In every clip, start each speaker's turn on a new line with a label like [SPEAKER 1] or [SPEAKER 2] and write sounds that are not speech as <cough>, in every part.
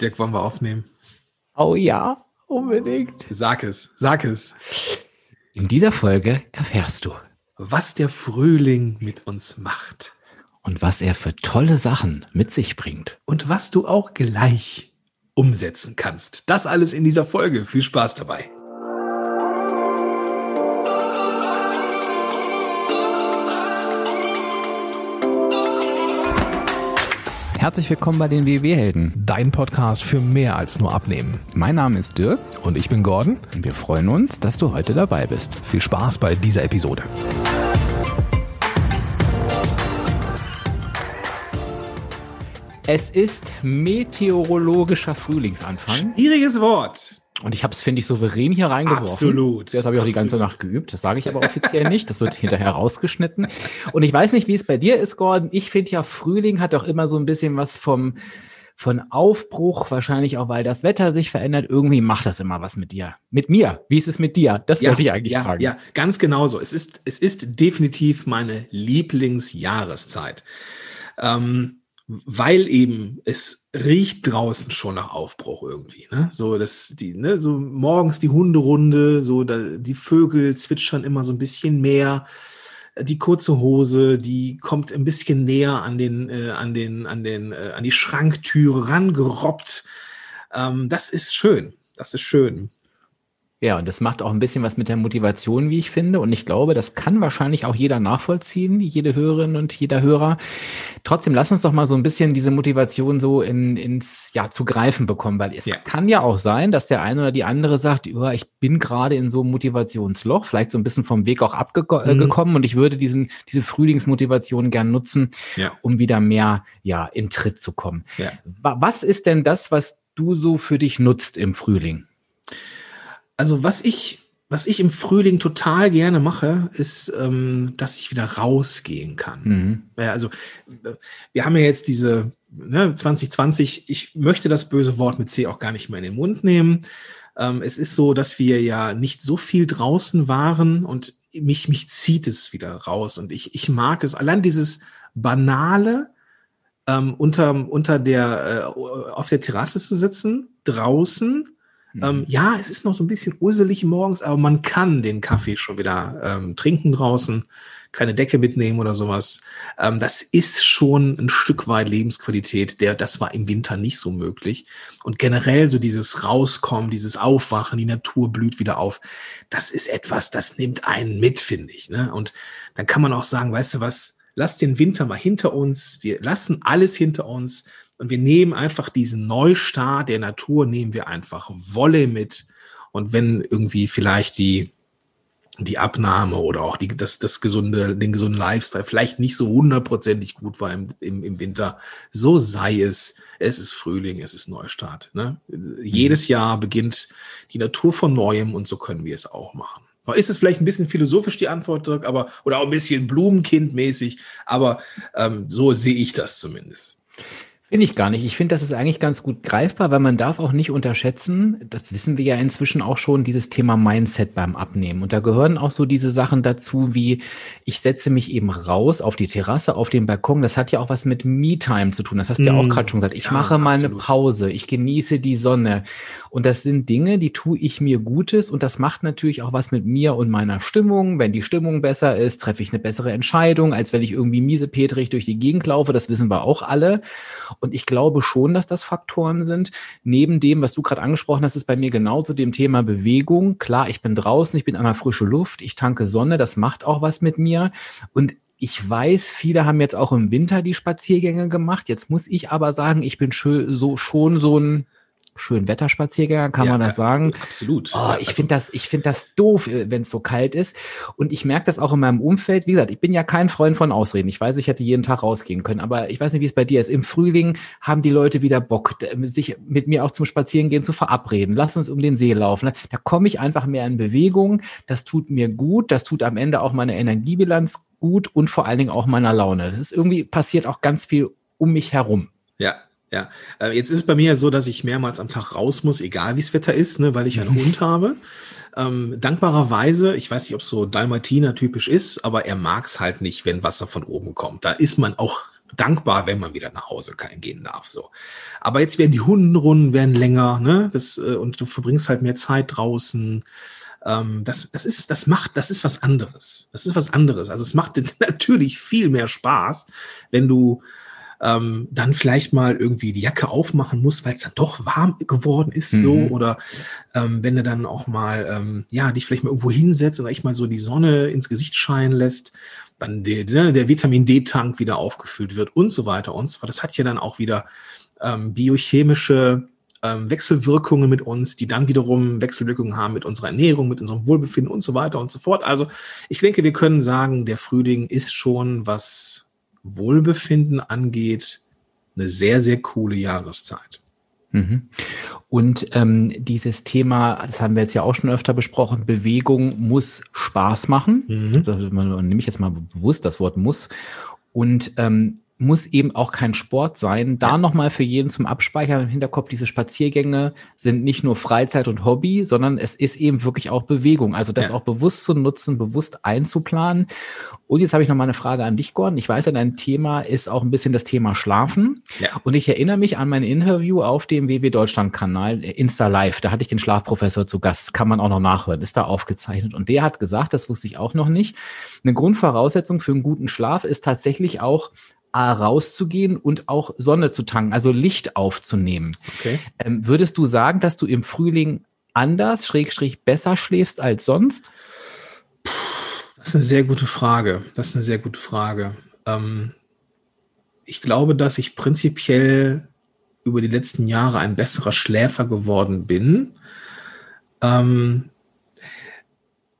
[SPEAKER 1] Dirk, wollen wir aufnehmen?
[SPEAKER 2] Oh ja, unbedingt.
[SPEAKER 1] Sag es, sag es.
[SPEAKER 2] In dieser Folge erfährst du,
[SPEAKER 1] was der Frühling mit uns macht.
[SPEAKER 2] Und was er für tolle Sachen mit sich bringt.
[SPEAKER 1] Und was du auch gleich umsetzen kannst. Das alles in dieser Folge. Viel Spaß dabei.
[SPEAKER 2] Herzlich willkommen bei den WW-Helden.
[SPEAKER 1] Dein Podcast für mehr als nur Abnehmen.
[SPEAKER 2] Mein Name ist Dirk.
[SPEAKER 1] Und ich bin Gordon.
[SPEAKER 2] Und wir freuen uns, dass du heute dabei bist.
[SPEAKER 1] Viel Spaß bei dieser Episode.
[SPEAKER 2] Es ist meteorologischer Frühlingsanfang.
[SPEAKER 1] Schwieriges Wort.
[SPEAKER 2] Und ich habe es, finde ich, souverän hier reingeworfen.
[SPEAKER 1] Absolut.
[SPEAKER 2] Das habe ich auch
[SPEAKER 1] Absolut.
[SPEAKER 2] die ganze Nacht geübt. Das sage ich aber offiziell nicht. Das wird hinterher rausgeschnitten. Und ich weiß nicht, wie es bei dir ist, Gordon. Ich finde ja, Frühling hat doch immer so ein bisschen was vom von Aufbruch, wahrscheinlich auch, weil das Wetter sich verändert. Irgendwie macht das immer was mit dir. Mit mir. Wie ist es mit dir? Das
[SPEAKER 1] Ja,
[SPEAKER 2] wollte ich eigentlich
[SPEAKER 1] ja,
[SPEAKER 2] fragen.
[SPEAKER 1] Ja, ganz genau so. Es ist, es ist definitiv meine Lieblingsjahreszeit. Ähm, weil eben es riecht draußen schon nach Aufbruch irgendwie, ne? So dass die, ne, so morgens die Hunderunde, so da, die Vögel zwitschern immer so ein bisschen mehr. Die kurze Hose, die kommt ein bisschen näher an den, äh, an den, an den, äh, an die Schranktüre rangerobbt. Ähm, das ist schön. Das ist schön.
[SPEAKER 2] Ja, und das macht auch ein bisschen was mit der Motivation, wie ich finde. Und ich glaube, das kann wahrscheinlich auch jeder nachvollziehen, jede Hörerin und jeder Hörer. Trotzdem, lass uns doch mal so ein bisschen diese Motivation so in, ins, ja, zu greifen bekommen, weil es
[SPEAKER 1] Ja.
[SPEAKER 2] kann ja auch sein, dass der eine oder die andere sagt, ja, ich bin gerade in so einem Motivationsloch, vielleicht so ein bisschen vom Weg auch abgekommen
[SPEAKER 1] Mhm.
[SPEAKER 2] und ich würde diesen, diese Frühlingsmotivation gern nutzen,
[SPEAKER 1] Ja.
[SPEAKER 2] um wieder mehr, ja, in Tritt zu kommen.
[SPEAKER 1] Ja.
[SPEAKER 2] Wa- Was ist denn das, was du so für dich nutzt im Frühling?
[SPEAKER 1] Also was ich, was ich im Frühling total gerne mache, ist, ähm, dass ich wieder rausgehen kann.
[SPEAKER 2] Mhm.
[SPEAKER 1] Also äh, wir haben ja jetzt diese ne, 2020, ich möchte das böse Wort mit C auch gar nicht mehr in den Mund nehmen. Ähm, es ist so, dass wir ja nicht so viel draußen waren und mich, mich zieht es wieder raus. Und ich, ich mag es. Allein dieses banale, ähm, unter, unter der, äh, auf der Terrasse zu sitzen, draußen.
[SPEAKER 2] Mhm.
[SPEAKER 1] Ähm, ja, es ist noch so ein bisschen uselig morgens, aber man kann den Kaffee schon wieder ähm, trinken draußen, keine Decke mitnehmen oder sowas. Ähm, das ist schon ein Stück weit Lebensqualität, der, das war im Winter nicht so möglich. Und generell so dieses Rauskommen, dieses Aufwachen, die Natur blüht wieder auf, das ist etwas, das nimmt einen mit, finde ich. Ne? Und dann kann man auch sagen, weißt du was, lass den Winter mal hinter uns, wir lassen alles hinter uns und wir nehmen einfach diesen Neustart der Natur, nehmen wir einfach Wolle mit. Und wenn irgendwie vielleicht die, die Abnahme oder auch die, das, das gesunde, den gesunden Lifestyle vielleicht nicht so hundertprozentig gut war im, im, im Winter, so sei es. Es ist Frühling, es ist Neustart. Ne? Jedes Jahr beginnt die Natur von Neuem und so können wir es auch machen. Ist es vielleicht ein bisschen philosophisch die Antwort, Dirk, aber oder auch ein bisschen Blumenkindmäßig, aber ähm, so sehe ich das zumindest.
[SPEAKER 2] Finde ich gar nicht. Ich finde, das ist eigentlich ganz gut greifbar, weil man darf auch nicht unterschätzen, das wissen wir ja inzwischen auch schon, dieses Thema Mindset beim Abnehmen. Und da gehören auch so diese Sachen dazu, wie ich setze mich eben raus auf die Terrasse, auf den Balkon. Das hat ja auch was mit Me-Time zu tun. Das hast du ja auch
[SPEAKER 1] Mm,
[SPEAKER 2] gerade schon gesagt. Ich
[SPEAKER 1] ja,
[SPEAKER 2] mache mal eine
[SPEAKER 1] absolut.
[SPEAKER 2] Pause. Ich genieße die Sonne. Und das sind Dinge, die tue ich mir Gutes. Und das macht natürlich auch was mit mir und meiner Stimmung. Wenn die Stimmung besser ist, treffe ich eine bessere Entscheidung, als wenn ich irgendwie miesepetrig durch die Gegend laufe. Das wissen wir auch alle. Und ich glaube schon, dass das Faktoren sind. Neben dem, was du gerade angesprochen hast, ist bei mir genauso dem Thema Bewegung. Klar, ich bin draußen, ich bin an der frischen Luft, ich tanke Sonne, das macht auch was mit mir. Und ich weiß, viele haben jetzt auch im Winter die Spaziergänge gemacht. Jetzt muss ich aber sagen, ich bin schon so ein schön Wetterspaziergänger, kann
[SPEAKER 1] Ja,
[SPEAKER 2] man das sagen?
[SPEAKER 1] Absolut.
[SPEAKER 2] Oh, ich
[SPEAKER 1] also-
[SPEAKER 2] finde das, ich finde das doof, wenn es so kalt ist. Und ich merke das auch in meinem Umfeld. Wie gesagt, ich bin ja kein Freund von Ausreden. Ich weiß, ich hätte jeden Tag rausgehen können, aber ich weiß nicht, wie es bei dir ist. Im Frühling haben die Leute wieder Bock, d- sich mit mir auch zum Spazierengehen zu verabreden. Lass uns um den See laufen. Da komme ich einfach mehr in Bewegung. Das tut mir gut. Das tut am Ende auch meine Energiebilanz gut und vor allen Dingen auch meiner Laune. Das ist irgendwie passiert auch ganz viel um mich herum.
[SPEAKER 1] Ja, ja. Äh, Jetzt ist es bei mir so, dass ich mehrmals am Tag raus muss, egal wie es Wetter ist, ne, weil ich einen Hund <laughs> habe. Ähm, dankbarerweise, ich weiß nicht, ob es so Dalmatiner typisch ist, aber er mag es halt nicht, wenn Wasser von oben kommt. Da ist man auch dankbar, wenn man wieder nach Hause gehen darf. So. Aber jetzt werden die Hundenrunden werden länger, ne? Das, äh, und du verbringst halt mehr Zeit draußen. Ähm, das, das ist, das macht, das ist was anderes. Das ist was anderes. Also es macht <laughs> natürlich viel mehr Spaß, wenn du ähm, dann vielleicht mal irgendwie die Jacke aufmachen musst, weil es dann doch warm geworden ist, mhm. so oder ähm, wenn du dann auch mal ähm, ja dich vielleicht mal irgendwo hinsetzt und echt mal so die Sonne ins Gesicht scheinen lässt dann der, ne, der Vitamin D-Tank wieder aufgefüllt wird und so weiter und so fort. Das hat ja dann auch wieder ähm, biochemische ähm, Wechselwirkungen mit uns, die dann wiederum Wechselwirkungen haben mit unserer Ernährung, mit unserem Wohlbefinden und so weiter und so fort. Also ich denke, wir können sagen, der Frühling ist schon, was Wohlbefinden angeht, eine sehr, sehr coole Jahreszeit.
[SPEAKER 2] Mhm. Und ähm, dieses Thema, das haben wir jetzt ja auch schon öfter besprochen, Bewegung muss Spaß machen. Mhm. Das nehme ich jetzt mal bewusst das Wort muss. Und ähm, muss eben auch kein Sport sein. Da ja. nochmal für jeden zum Abspeichern im Hinterkopf, diese Spaziergänge sind nicht nur Freizeit und Hobby, sondern es ist eben wirklich auch Bewegung. Also das ja. auch bewusst zu nutzen, bewusst einzuplanen. Und jetzt habe ich noch mal eine Frage an dich, Gordon. Ich weiß ja, dein Thema ist auch ein bisschen das Thema Schlafen. Ja. Und ich erinnere mich an mein Interview auf dem WW Deutschland Kanal äh, Insta Live. Da hatte ich den Schlafprofessor zu Gast. Kann man auch noch nachhören. Ist da aufgezeichnet. Und der hat gesagt, das wusste ich auch noch nicht. Eine Grundvoraussetzung für einen guten Schlaf ist tatsächlich auch rauszugehen und auch Sonne zu tanken, also Licht aufzunehmen. Okay. Ähm, würdest du sagen, dass du im Frühling anders, schrägstrich besser schläfst als sonst?
[SPEAKER 1] Das ist eine sehr gute Frage. Das ist eine sehr gute Frage. Ähm, ich glaube, dass ich prinzipiell über die letzten Jahre ein besserer Schläfer geworden bin. Ähm, hm,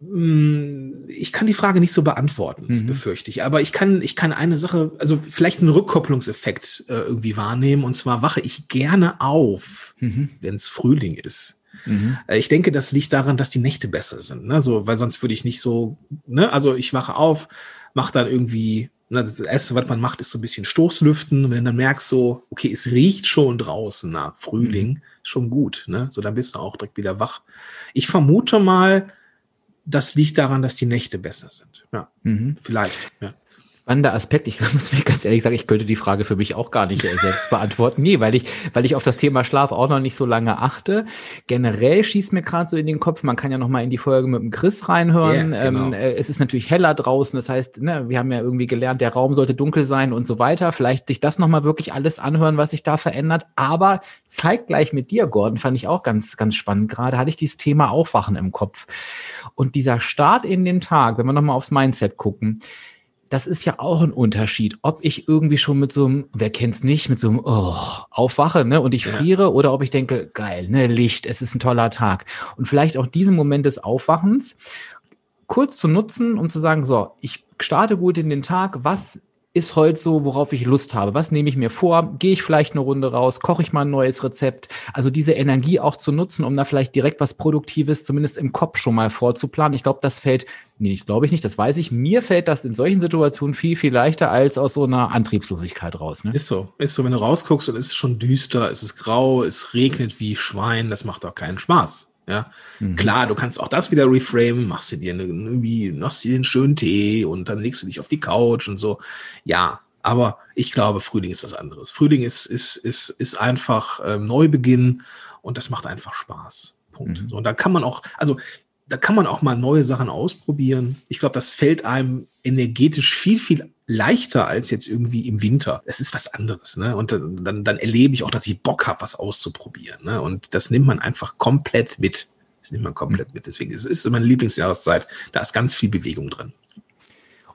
[SPEAKER 1] ich kann die Frage nicht so beantworten, mhm. befürchte ich. Aber ich kann, ich kann eine Sache, also vielleicht einen Rückkopplungseffekt äh, irgendwie wahrnehmen. Und zwar wache ich gerne auf, mhm. wenn es Frühling ist. Mhm. Äh, ich denke, das liegt daran, dass die Nächte besser sind. Ne? So, weil sonst würde ich nicht so, ne? Also ich wache auf, mache dann irgendwie, ne, das Erste, was man macht, ist so ein bisschen Stoßlüften. Und wenn du dann merkst so, okay, es riecht schon draußen nach Frühling, mhm. schon gut. Ne? So, dann bist du auch direkt wieder wach. Ich vermute mal, das liegt daran, dass die Nächte besser sind. Ja, mhm. vielleicht. Ja
[SPEAKER 2] spannender Aspekt. Ich <laughs> muss mir ganz ehrlich sagen, ich könnte die Frage für mich auch gar nicht äh, selbst <laughs> beantworten. Nee, weil ich, weil ich auf das Thema Schlaf auch noch nicht so lange achte. Generell schießt mir gerade so in den Kopf, man kann ja noch mal in die Folge mit dem Chris reinhören. Yeah, genau. ähm, äh, es ist natürlich heller draußen, das heißt, ne, wir haben ja irgendwie gelernt, der Raum sollte dunkel sein und so weiter. Vielleicht sich das noch mal wirklich alles anhören, was sich da verändert. Aber zeigt gleich mit dir, Gordon, fand ich auch ganz, ganz spannend. Gerade hatte ich dieses Thema Aufwachen im Kopf. Und dieser Start in den Tag, wenn wir noch mal aufs Mindset gucken, das ist ja auch ein Unterschied, ob ich irgendwie schon mit so einem, wer kennt's nicht, mit so einem oh, aufwache, ne, und ich ja. friere oder ob ich denke, geil, ne, Licht, es ist ein toller Tag. Und vielleicht auch diesen Moment des Aufwachens kurz zu nutzen, um zu sagen, so, ich starte gut in den Tag, was ist heute so, worauf ich Lust habe? Was nehme ich mir vor? Gehe ich vielleicht eine Runde raus? Koche ich mal ein neues Rezept? Also diese Energie auch zu nutzen, um da vielleicht direkt was Produktives zumindest im Kopf schon mal vorzuplanen. Ich glaube, das fällt, nee, ich glaube ich nicht, das weiß ich. Mir fällt das in solchen Situationen viel, viel leichter als aus so einer Antriebslosigkeit raus. Ne?
[SPEAKER 1] Ist so, ist so. Wenn du rausguckst und es ist schon düster, es ist grau, es regnet wie Schwein, das macht auch keinen Spaß. Ja, mhm. klar, du kannst auch das wieder reframen, machst du dir eine, irgendwie, machst dir einen schönen Tee und dann legst du dich auf die Couch und so. Ja, aber ich glaube, Frühling ist was anderes. Frühling ist, ist, ist, ist einfach ähm, Neubeginn und das macht einfach Spaß. Punkt. Mhm. Und da kann man auch, also da kann man auch mal neue Sachen ausprobieren. Ich glaube, das fällt einem energetisch viel, viel leichter als jetzt irgendwie im Winter. Es ist was anderes, ne? Und dann, dann, dann erlebe ich auch, dass ich Bock habe, was auszuprobieren. Ne? Und das nimmt man einfach komplett mit. Das nimmt man komplett mit. Deswegen ist es meine Lieblingsjahreszeit. Da ist ganz viel Bewegung drin.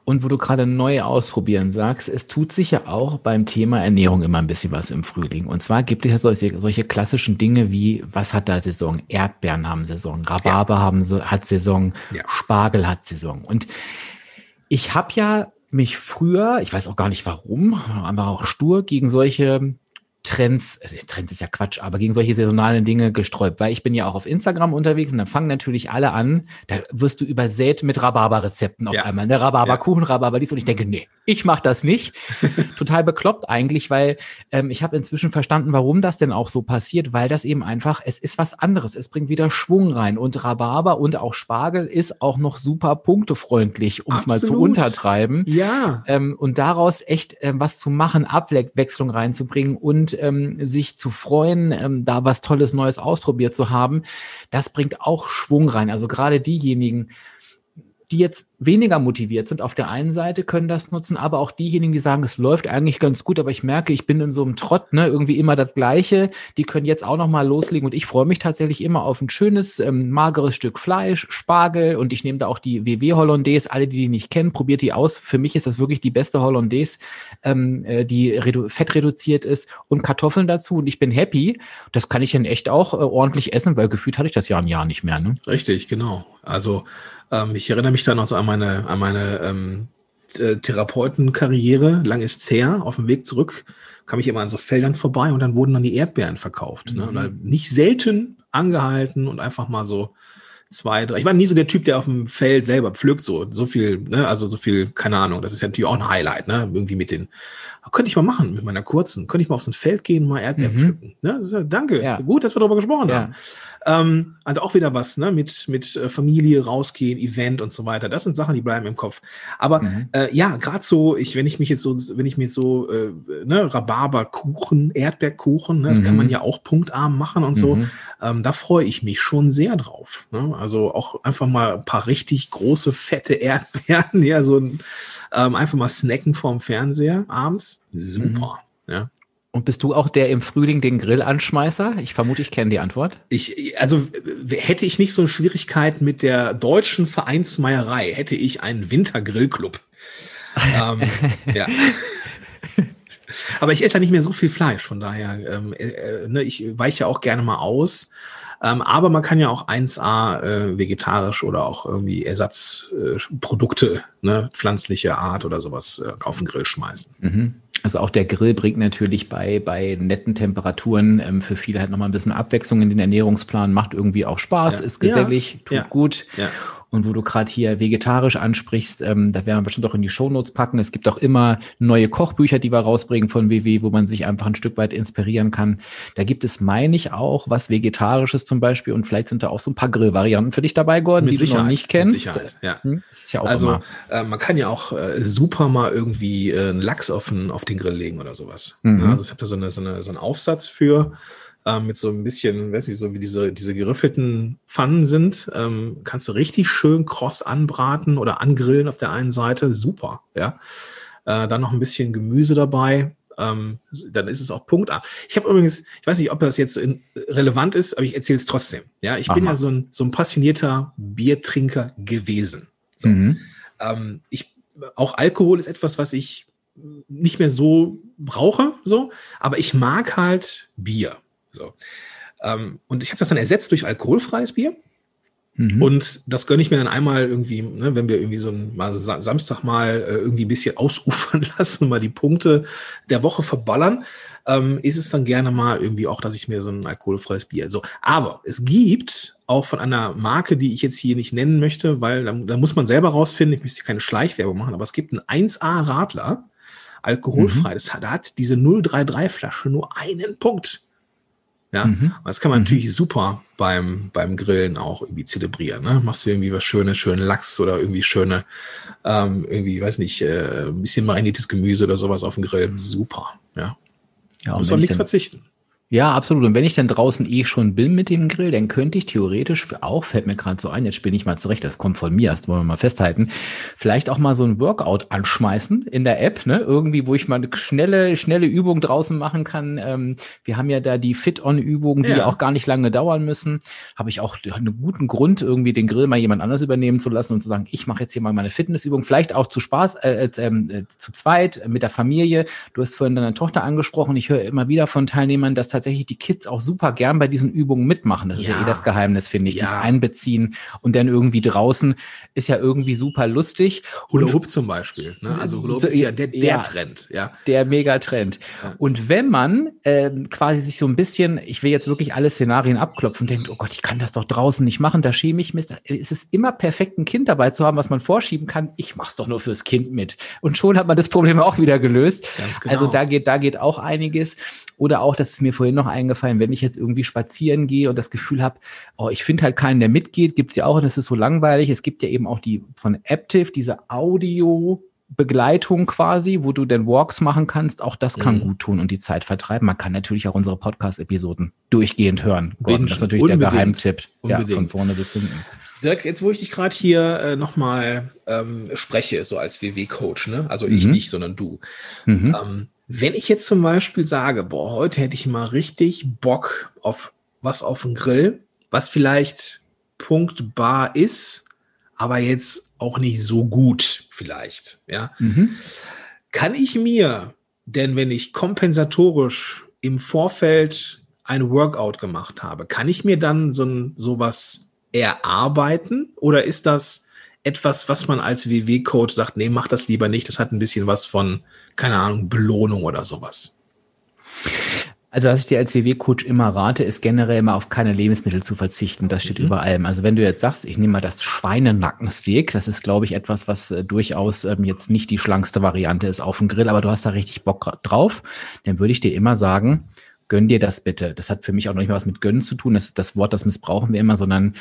[SPEAKER 2] Und wo du gerade neu ausprobieren sagst, es tut sich ja auch beim Thema Ernährung immer ein bisschen was im Frühling. Und zwar gibt es ja solche, solche klassischen Dinge wie, was hat da Saison? Erdbeeren haben Saison, Rhabarber ja. haben, hat Saison, ja. Spargel hat Saison. Und ich habe ja mich früher, ich weiß auch gar nicht warum, aber auch stur gegen solche Trends, also Trends ist ja Quatsch, aber gegen solche saisonalen Dinge gesträubt, weil ich bin ja auch auf Instagram unterwegs und dann fangen natürlich alle an, da wirst du übersät mit Rhabarber-Rezepten auf ja. einmal, ne? Rhabarberkuchen, ja. Rhabarber dies und ich denke, nee, ich mache das nicht. <laughs> Total bekloppt eigentlich, weil ähm, ich habe inzwischen verstanden, warum das denn auch so passiert, weil das eben einfach, es ist was anderes, es bringt wieder Schwung rein und Rhabarber und auch Spargel ist auch noch super punktefreundlich, um es mal zu untertreiben.
[SPEAKER 1] Ja.
[SPEAKER 2] Ähm, und daraus echt ähm, was zu machen, Abwechslung reinzubringen und ähm, sich zu freuen, ähm, da was Tolles Neues ausprobiert zu haben, das bringt auch Schwung rein. Also gerade diejenigen, die jetzt weniger motiviert sind auf der einen Seite, können das nutzen, aber auch diejenigen, die sagen, es läuft eigentlich ganz gut, aber ich merke, ich bin in so einem Trott, ne, irgendwie immer das Gleiche, die können jetzt auch nochmal loslegen und ich freue mich tatsächlich immer auf ein schönes, ähm, mageres Stück Fleisch, Spargel und ich nehme da auch die WW Hollandaise, alle, die die nicht kennen, probiert die aus. Für mich ist das wirklich die beste Hollandaise, ähm, äh, die redu fettreduziert ist und Kartoffeln dazu und ich bin happy. Das kann ich dann echt auch äh, ordentlich essen, weil gefühlt hatte ich das ja ein Jahr nicht mehr. Ne?
[SPEAKER 1] Richtig, genau. Also ähm, ich erinnere mich da noch so an meine, an meine ähm, äh, Therapeutenkarriere. Lang ist her. Auf dem Weg zurück kam ich immer an so Feldern vorbei und dann wurden dann die Erdbeeren verkauft. Ne? Mhm. Ne? nicht selten angehalten und einfach mal so zwei, drei. Ich war nie so der Typ, der auf dem Feld selber pflückt, so, so viel, ne, also so viel, keine Ahnung, das ist ja natürlich auch ein Highlight, ne, irgendwie mit den, könnte ich mal machen, mit meiner kurzen, könnte ich mal auf so ein Feld gehen und mal Erdbeeren mhm. pflücken. Ne? Ja, danke, ja. gut, dass wir darüber gesprochen ja. haben. Ähm, also auch wieder was, ne, mit, mit äh, Familie rausgehen, Event und so weiter. Das sind Sachen, die bleiben im Kopf. Aber mhm. äh, ja, gerade so, ich, wenn ich mich jetzt so, wenn ich mir so, äh, ne, Rhabarberkuchen, Erdbeerkuchen, ne, das mhm. kann man mhm. ja auch punktarm machen und so, mhm. ähm, da freue ich mich schon sehr drauf. Ne? Also auch einfach mal ein paar richtig große, fette <laughs> Erdbeeren, ja, so ein, ähm, einfach mal snacken vorm Fernseher abends. Super. Mhm. Ja.
[SPEAKER 2] Und bist du auch der im Frühling den Grill anschmeißer? Ich vermute, ich kenne die Antwort.
[SPEAKER 1] Ich, also hätte ich nicht so eine Schwierigkeit mit der deutschen Vereinsmeierei, hätte ich einen Wintergrillclub. <laughs> ähm, ja. Aber ich esse ja nicht mehr so viel Fleisch, von daher, ähm, äh, äh ne, ich weiche auch gerne mal aus. Ähm, aber man kann ja auch 1A äh, vegetarisch oder auch irgendwie Ersatzprodukte, äh, ne, pflanzliche Art oder sowas äh, auf den Grill schmeißen.
[SPEAKER 2] Mhm. Also auch der Grill bringt natürlich bei, bei netten Temperaturen ähm, für viele halt nochmal ein bisschen Abwechslung in den Ernährungsplan, macht irgendwie auch Spaß, ja. ist gesellig, ja. tut ja. gut. Und wo du gerade hier vegetarisch ansprichst, ähm, da werden wir bestimmt auch in die Shownotes packen. Es gibt auch immer neue Kochbücher, die wir rausbringen von WW, wo man sich einfach ein Stück weit inspirieren kann. Da gibt es, meine ich, auch was Vegetarisches zum Beispiel und vielleicht sind da auch so ein paar Grillvarianten für dich dabei, Gordon, die du noch nicht kennst. Mit
[SPEAKER 1] Sicherheit, ja. Hm? ja also äh, man kann ja auch äh, super mal irgendwie äh, einen Lachs auf den, auf den Grill legen oder sowas. Mhm. Ja, also ich habe da so, eine, so, eine, so einen Aufsatz für ähm, mit so ein bisschen, weiß ich, so wie diese, diese geriffelten Pfannen sind, ähm, kannst du richtig schön kross anbraten oder angrillen auf der einen Seite. Super, ja. Äh, dann noch ein bisschen Gemüse dabei. Ähm, dann ist es auch Punkt A. Ich habe übrigens, ich weiß nicht, ob das jetzt in, relevant ist, aber ich erzähle es trotzdem. Ja, ich Aha. bin ja so ein, so ein passionierter Biertrinker gewesen. So. Mhm. Ähm, ich, auch Alkohol ist etwas, was ich nicht mehr so brauche, so, aber ich mag halt Bier. So. Ähm, und ich habe das dann ersetzt durch alkoholfreies Bier. Mhm. Und das gönne ich mir dann einmal irgendwie, ne, wenn wir irgendwie so ein mal Samstag mal äh, irgendwie ein bisschen <laughs> ausufern lassen, mal die Punkte der Woche verballern, ähm, ist es dann gerne mal irgendwie auch, dass ich mir so ein alkoholfreies Bier. So, aber es gibt auch von einer Marke, die ich jetzt hier nicht nennen möchte, weil da, da muss man selber rausfinden, ich möchte keine Schleichwerbung machen, aber es gibt einen 1A Radler, alkoholfrei. Mhm. Das hat, da hat diese 033 Flasche nur einen Punkt. Ja, mhm. das kann man mhm. natürlich super beim, beim Grillen auch irgendwie zelebrieren. Ne? Machst du irgendwie was Schönes, schönen Lachs oder irgendwie schöne, ähm, irgendwie, weiß nicht, äh, ein bisschen mariniertes Gemüse oder sowas auf dem Grill. Super, ja. ja Muss man nichts verzichten.
[SPEAKER 2] Ja, absolut. Und wenn ich dann draußen eh schon bin mit dem Grill, dann könnte ich theoretisch auch, fällt mir gerade so ein, jetzt spinne ich mal zurecht, das kommt von mir, das wollen wir mal festhalten, vielleicht auch mal so ein Workout anschmeißen in der App, ne? Irgendwie, wo ich mal eine schnelle, schnelle Übung draußen machen kann. Ähm, wir haben ja da die Fit-On-Übungen, die ja. auch gar nicht lange dauern müssen. Habe ich auch einen guten Grund, irgendwie den Grill mal jemand anders übernehmen zu lassen und zu sagen, ich mache jetzt hier mal meine Fitnessübung, vielleicht auch zu Spaß, äh, äh, äh, zu zweit, mit der Familie. Du hast vorhin deine Tochter angesprochen. Ich höre immer wieder von Teilnehmern, dass tatsächlich tatsächlich die Kids auch super gern bei diesen Übungen mitmachen. Das ist ja, ja eh das Geheimnis, finde ich. Ja. Das Einbeziehen und dann irgendwie draußen ist ja irgendwie super lustig.
[SPEAKER 1] Hula Hoop zum Beispiel. Ne? Also Hula Hoop ist ja der, der ja, Trend. Ja.
[SPEAKER 2] Der Megatrend. Ja. Und wenn man ähm, quasi sich so ein bisschen, ich will jetzt wirklich alle Szenarien abklopfen, denkt, oh Gott, ich kann das doch draußen nicht machen, da schäme ich mich. Es ist immer perfekt, ein Kind dabei zu haben, was man vorschieben kann. Ich mach's doch nur fürs Kind mit. Und schon hat man das Problem auch wieder gelöst. Genau. Also da geht, da geht auch einiges. Oder auch, das ist mir vorhin noch eingefallen, wenn ich jetzt irgendwie spazieren gehe und das Gefühl habe, oh, ich finde halt keinen, der mitgeht, gibt's ja auch, und das ist so langweilig. Es gibt ja eben auch die von Aptiv, diese Audio Begleitung quasi, wo du den Walks machen kannst, auch das kann mhm. gut tun und die Zeit vertreiben. Man kann natürlich auch unsere Podcast-Episoden durchgehend hören. Gordon, das ist natürlich Unbedingt. der Geheimtipp. Unbedingt. Ja, von vorne bis hinten.
[SPEAKER 1] Dirk, jetzt wo ich dich gerade hier äh, nochmal ähm, spreche, so als WW-Coach, ne? also ich mhm. nicht, sondern du. Mhm. Ähm, wenn ich jetzt zum Beispiel sage, boah, heute hätte ich mal richtig Bock auf was auf den Grill, was vielleicht punktbar ist, aber jetzt auch nicht so gut vielleicht, ja. Mhm. Kann ich mir, denn wenn ich kompensatorisch im Vorfeld ein Workout gemacht habe, kann ich mir dann so ein, sowas erarbeiten oder ist das etwas, was man als WW-Coach sagt, nee, mach das lieber nicht, das hat ein bisschen was von, keine Ahnung, Belohnung oder sowas?
[SPEAKER 2] Also was ich dir als WW-Coach immer rate, ist generell immer auf keine Lebensmittel zu verzichten. Das steht mhm. über allem. Also wenn du jetzt sagst, ich nehme mal das Schweinenackensteak, das ist, glaube ich, etwas, was äh, durchaus ähm, jetzt nicht die schlankste Variante ist auf dem Grill, aber du hast da richtig Bock drauf, dann würde ich dir immer sagen, gönn dir das bitte. Das hat für mich auch noch nicht mal was mit gönnen zu tun. Das ist das Wort, das missbrauchen wir immer, sondern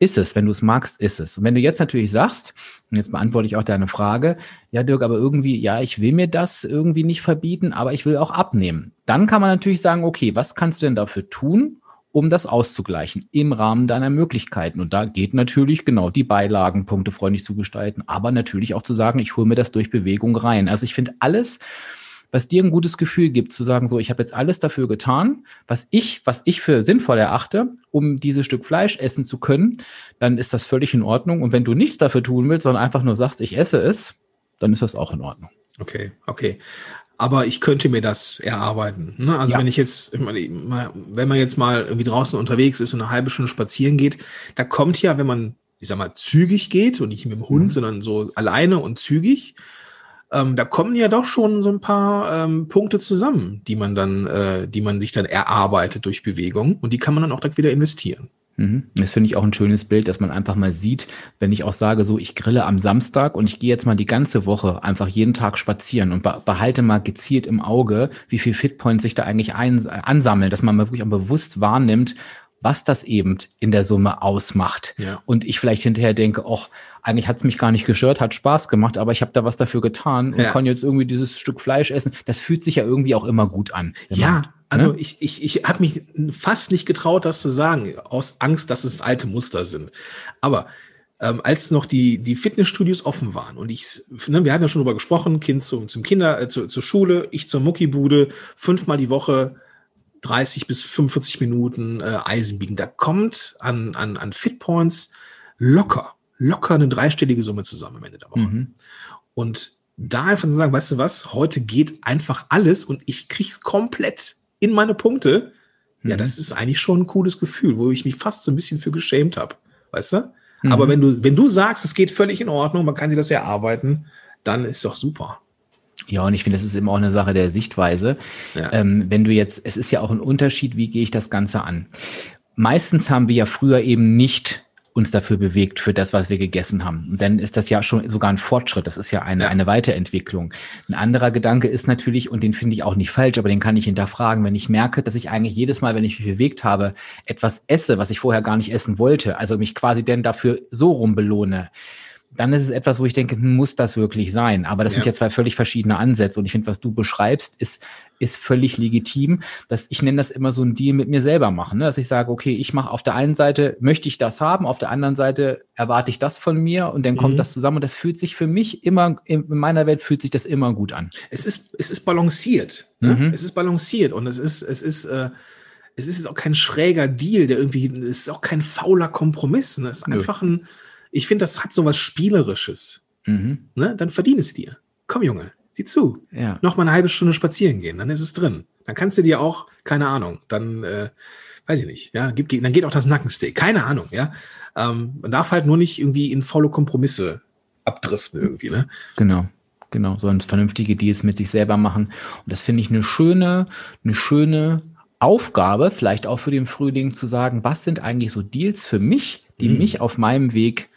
[SPEAKER 2] ist es. Wenn du es magst, ist es. Und wenn du jetzt natürlich sagst, und jetzt beantworte ich auch deine Frage, ja, Dirk, aber irgendwie, ja, ich will mir das irgendwie nicht verbieten, aber ich will auch abnehmen. Dann kann man natürlich sagen, okay, was kannst du denn dafür tun, um das auszugleichen im Rahmen deiner Möglichkeiten? Und da geht natürlich genau die Beilagen punktefreundlich zu gestalten, aber natürlich auch zu sagen, ich hole mir das durch Bewegung rein. Also ich finde alles, was dir ein gutes Gefühl gibt, zu sagen, so, ich habe jetzt alles dafür getan, was ich, was ich für sinnvoll erachte, um dieses Stück Fleisch essen zu können, dann ist das völlig in Ordnung. Und wenn du nichts dafür tun willst, sondern einfach nur sagst, ich esse es, dann ist das auch in Ordnung.
[SPEAKER 1] Okay, okay. Aber ich könnte mir das erarbeiten. Ne? Also ja. wenn ich jetzt, ich meine, wenn man jetzt mal irgendwie draußen unterwegs ist und eine halbe Stunde spazieren geht, da kommt ja, wenn man, ich sag mal, zügig geht und nicht mit dem Hund, mhm. sondern so alleine und zügig, ähm, da kommen ja doch schon so ein paar ähm, Punkte zusammen, die man dann, äh, die man sich dann erarbeitet durch Bewegung und die kann man dann auch direkt wieder investieren.
[SPEAKER 2] Mhm. Das finde ich auch ein schönes Bild, dass man einfach mal sieht, wenn ich auch sage, so ich grille am Samstag und ich gehe jetzt mal die ganze Woche einfach jeden Tag spazieren und behalte mal gezielt im Auge, wie viel Fitpoints sich da eigentlich ein, ansammeln, dass man mal wirklich auch bewusst wahrnimmt, was das eben in der Summe ausmacht. Ja. Und ich vielleicht hinterher denke, ach, eigentlich hat's mich gar nicht gestört, hat Spaß gemacht, aber ich habe da was dafür getan und ja. kann jetzt irgendwie dieses Stück Fleisch essen. Das fühlt sich ja irgendwie auch immer gut an.
[SPEAKER 1] Ja, also ne? ich, ich, ich habe mich fast nicht getraut, das zu sagen, aus Angst, dass es alte Muster sind. Aber ähm, als noch die, die Fitnessstudios offen waren und ich, ne, wir hatten ja schon drüber gesprochen, Kind zum, zum Kinder, äh, zu, zur Schule, ich zur Muckibude, fünfmal die Woche 30 bis 45 Minuten äh, Eisenbiegen. Da kommt an, an, an Fitpoints locker, locker eine dreistellige Summe zusammen am Ende der Woche. Mhm. Und da einfach zu sagen, weißt du was, heute geht einfach alles und ich krieg's komplett in meine Punkte. Mhm. Ja, das ist eigentlich schon ein cooles Gefühl, wo ich mich fast so ein bisschen für geschämt habe. Weißt du? Mhm. Aber wenn du, wenn du sagst, es geht völlig in Ordnung, man kann sich das erarbeiten, dann ist doch super.
[SPEAKER 2] Ja, und ich finde, das ist immer auch eine Sache der Sichtweise. Ja. Ähm, wenn du jetzt, es ist ja auch ein Unterschied, wie gehe ich das Ganze an? Meistens haben wir ja früher eben nicht uns dafür bewegt, für das, was wir gegessen haben. Und dann ist das ja schon sogar ein Fortschritt. Das ist ja eine, ja. eine Weiterentwicklung. Ein anderer Gedanke ist natürlich, und den finde ich auch nicht falsch, aber den kann ich hinterfragen, wenn ich merke, dass ich eigentlich jedes Mal, wenn ich mich bewegt habe, etwas esse, was ich vorher gar nicht essen wollte, also mich quasi denn dafür so rum belohne dann ist es etwas, wo ich denke, hm, muss das wirklich sein? Aber das ja. sind ja zwei völlig verschiedene Ansätze. Und ich finde, was du beschreibst, ist, ist völlig legitim. Dass ich nenne das immer so ein Deal mit mir selber machen. Ne? Dass ich sage, okay, ich mache auf der einen Seite, möchte ich das haben, auf der anderen Seite erwarte ich das von mir und dann kommt mhm. das zusammen. Und das fühlt sich für mich immer, in meiner Welt fühlt sich das immer gut an.
[SPEAKER 1] Es ist, es ist balanciert. Ne? Mhm. Es ist balanciert und es ist, es ist, äh, es ist jetzt auch kein schräger Deal, der irgendwie, es ist auch kein fauler Kompromiss. Ne? Es ist Nö. einfach ein, ich finde, das hat so was Spielerisches. Mhm. Ne? Dann verdien es dir. Komm, Junge, sieh zu. Ja. Noch mal eine halbe Stunde spazieren gehen, dann ist es drin. Dann kannst du dir auch, keine Ahnung, dann, äh, weiß ich nicht, ja, gibt, dann geht auch das Nackensteak. Keine Ahnung, ja. Ähm, man darf halt nur nicht irgendwie in volle Kompromisse abdriften irgendwie, ne?
[SPEAKER 2] Genau. Genau, sondern vernünftige Deals mit sich selber machen. Und das finde ich eine schöne, eine schöne Aufgabe, vielleicht auch für den Frühling zu sagen, was sind eigentlich so Deals für mich, die mhm. mich auf meinem Weg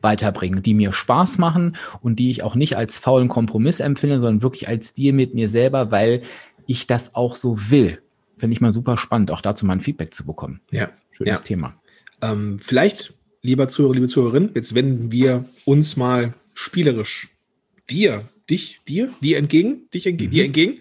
[SPEAKER 2] weiterbringen, die mir Spaß machen und die ich auch nicht als faulen Kompromiss empfinde, sondern wirklich als Deal mit mir selber, weil ich das auch so will. Finde ich mal super spannend, auch dazu mal ein Feedback zu bekommen.
[SPEAKER 1] Ja.
[SPEAKER 2] Schönes
[SPEAKER 1] ja.
[SPEAKER 2] Thema.
[SPEAKER 1] Ähm, vielleicht, lieber Zuhörer, liebe Zuhörerin, jetzt wenden wir uns mal spielerisch dir, dich, dir, dir entgegen, dich entge mhm. dir entgegen.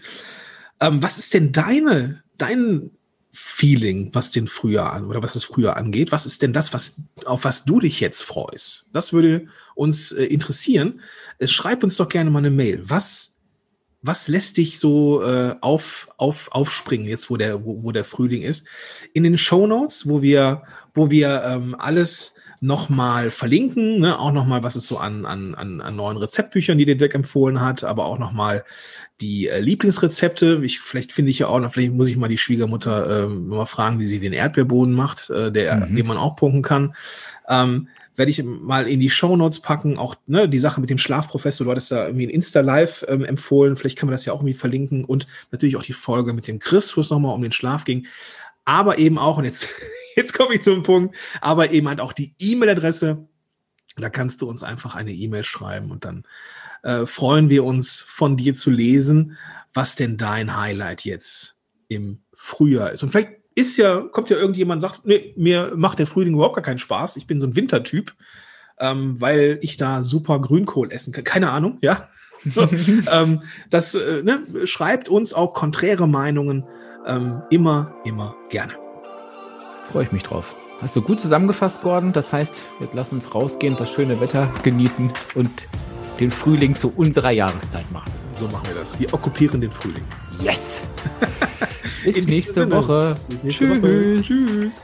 [SPEAKER 1] Ähm, was ist denn deine dein Feeling, was den Frühjahr an oder was das Frühjahr angeht? Was ist denn das, was, auf was du dich jetzt freust? Das würde uns äh, interessieren. Äh, schreib uns doch gerne mal eine Mail. Was, was lässt dich so äh, auf, auf, aufspringen, jetzt wo der, wo, wo der Frühling ist? In den Show Notes, wo wir, wo wir ähm, alles nochmal verlinken, ne? auch nochmal, was es so an, an, an, neuen Rezeptbüchern, die der Dirk empfohlen hat, aber auch nochmal die äh, Lieblingsrezepte. Ich, vielleicht finde ich ja auch noch, vielleicht muss ich mal die Schwiegermutter äh, mal fragen, wie sie den Erdbeerboden macht, äh, der, mhm. den man auch punkten kann. Ähm, werde ich mal in die Show Notes packen. Auch ne, die Sache mit dem Schlafprofessor, du hattest da irgendwie ein Insta-Live ähm, empfohlen. Vielleicht kann man das ja auch irgendwie verlinken. Und natürlich auch die Folge mit dem Chris, wo es nochmal um den Schlaf ging. Aber eben auch, und jetzt, jetzt komme ich zum Punkt, aber eben halt auch die E-Mail-Adresse. Da kannst du uns einfach eine E-Mail schreiben und dann äh, freuen wir uns von dir zu lesen, was denn dein Highlight jetzt im Frühjahr ist. Und vielleicht ist ja, kommt ja irgendjemand und sagt, nee, mir macht der Frühling überhaupt gar keinen Spaß. Ich bin so ein Wintertyp, ähm, weil ich da super Grünkohl essen kann. Keine Ahnung, ja. <laughs> ähm, das äh, ne, schreibt uns auch konträre Meinungen ähm, immer, immer gerne.
[SPEAKER 2] Freue ich mich drauf. Hast du gut zusammengefasst, Gordon? Das heißt, wir lassen uns rausgehen, das schöne Wetter genießen und den Frühling zu unserer Jahreszeit machen.
[SPEAKER 1] So machen wir das. Wir okkupieren den Frühling.
[SPEAKER 2] Yes! <laughs> Bis nächste Woche.
[SPEAKER 1] Bis nächste Tschüss. Woche. Tschüss.